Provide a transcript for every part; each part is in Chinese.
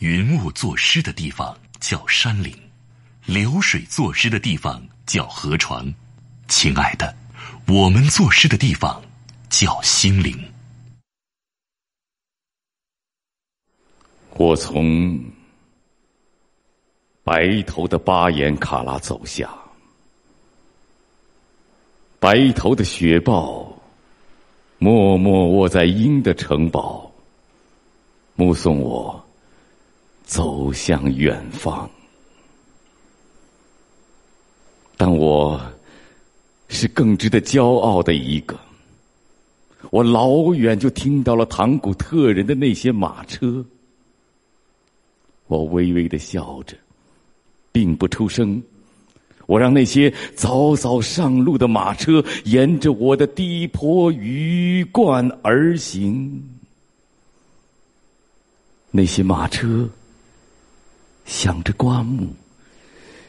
云雾作诗的地方叫山林，流水作诗的地方叫河床。亲爱的，我们作诗的地方叫心灵。我从白头的巴颜卡拉走下，白头的雪豹默默卧在鹰的城堡，目送我走向远方。但我是更值得骄傲的一个，我老远就听到了唐古特人的那些马车。我微微的笑着，并不出声。我让那些早早上路的马车沿着我的低坡鱼贯而行。那些马车响着刮目，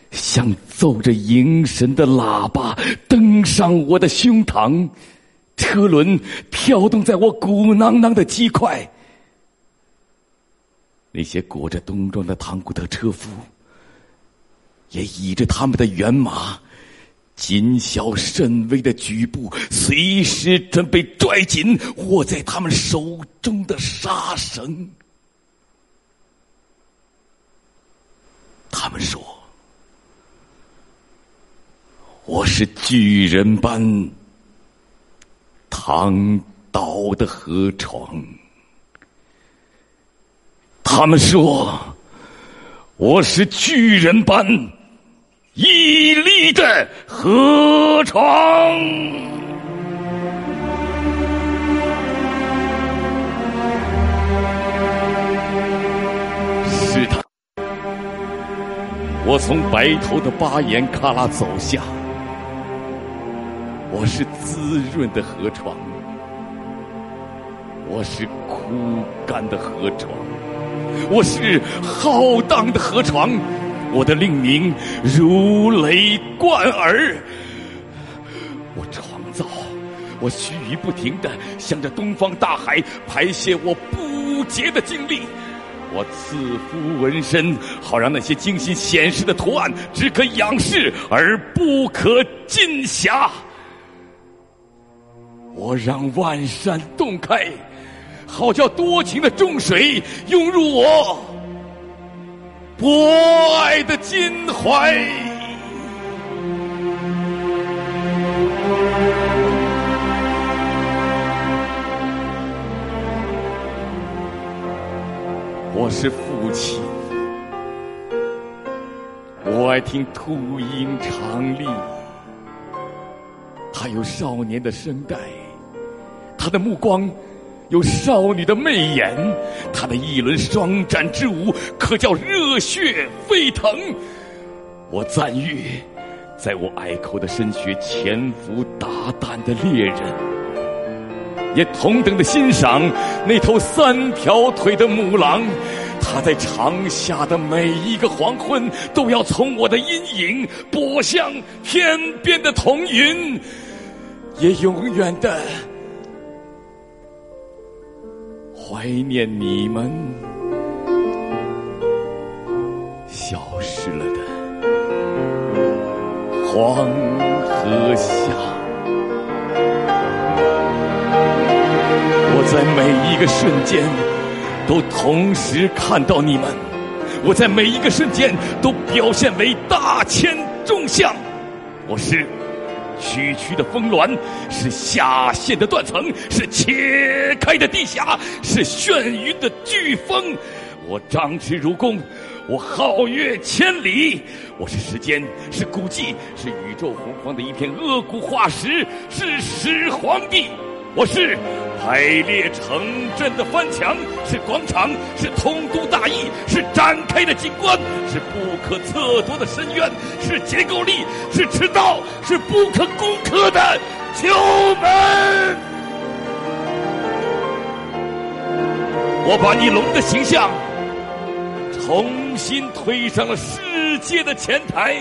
像奏着迎神的喇叭，登上我的胸膛。车轮飘动在我鼓囊囊的鸡块。那些裹着冬装的唐古德车夫，也倚着他们的辕马，谨小慎微的举步，随时准备拽紧握在他们手中的沙绳。他们说：“我是巨人般躺倒的河床。”他们说：“我是巨人般屹立的河床。”我从白头的巴颜喀拉走下，我是滋润的河床，我是枯干的河床。我是浩荡的河床，我的令名如雷贯耳。我创造，我须臾不停的向着东方大海排泄我不竭的精力。我赐夫纹身，好让那些精心显示的图案只可仰视而不可尽暇。我让万山洞开。好叫多情的众水涌入我博爱的襟怀。我是父亲，我爱听秃鹰长立，他有少年的声带，他的目光。有少女的媚眼，他的一轮双展之舞，可叫热血沸腾。我赞誉，在我隘口的深穴潜伏大胆的猎人，也同等的欣赏那头三条腿的母狼。它在长夏的每一个黄昏，都要从我的阴影拨向天边的彤云，也永远的。怀念你们消失了的黄河下，在每一个瞬间都同时看到你们，我在每一个瞬间都表现为大千众相，我是。区区的峰峦，是下陷的断层，是切开的地峡，是眩晕的飓风。我张弛如弓，我皓月千里。我是时间，是古迹，是宇宙洪荒的一片恶骨化石，是始皇帝。我是排列成阵的翻墙，是广场，是通都大义，是展开的景观，是不可测度的深渊，是结构力，是迟到，是不可攻克的球门。我把你龙的形象重新推上了世界的前台，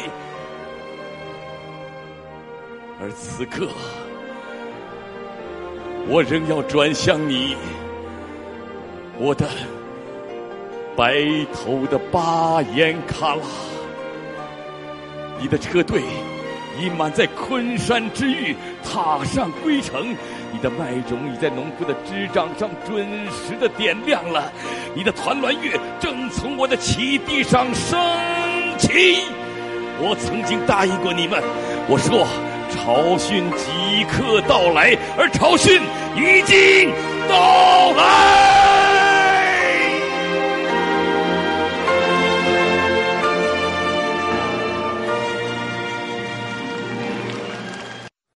而此刻。我仍要转向你，我的白头的巴颜喀拉，你的车队已满在昆山之域，踏上归程。你的麦种已在农夫的枝掌上准时的点亮了，你的团栾月正从我的旗地上升起。我曾经答应过你们，我说朝训即刻到来，而朝训已经到来。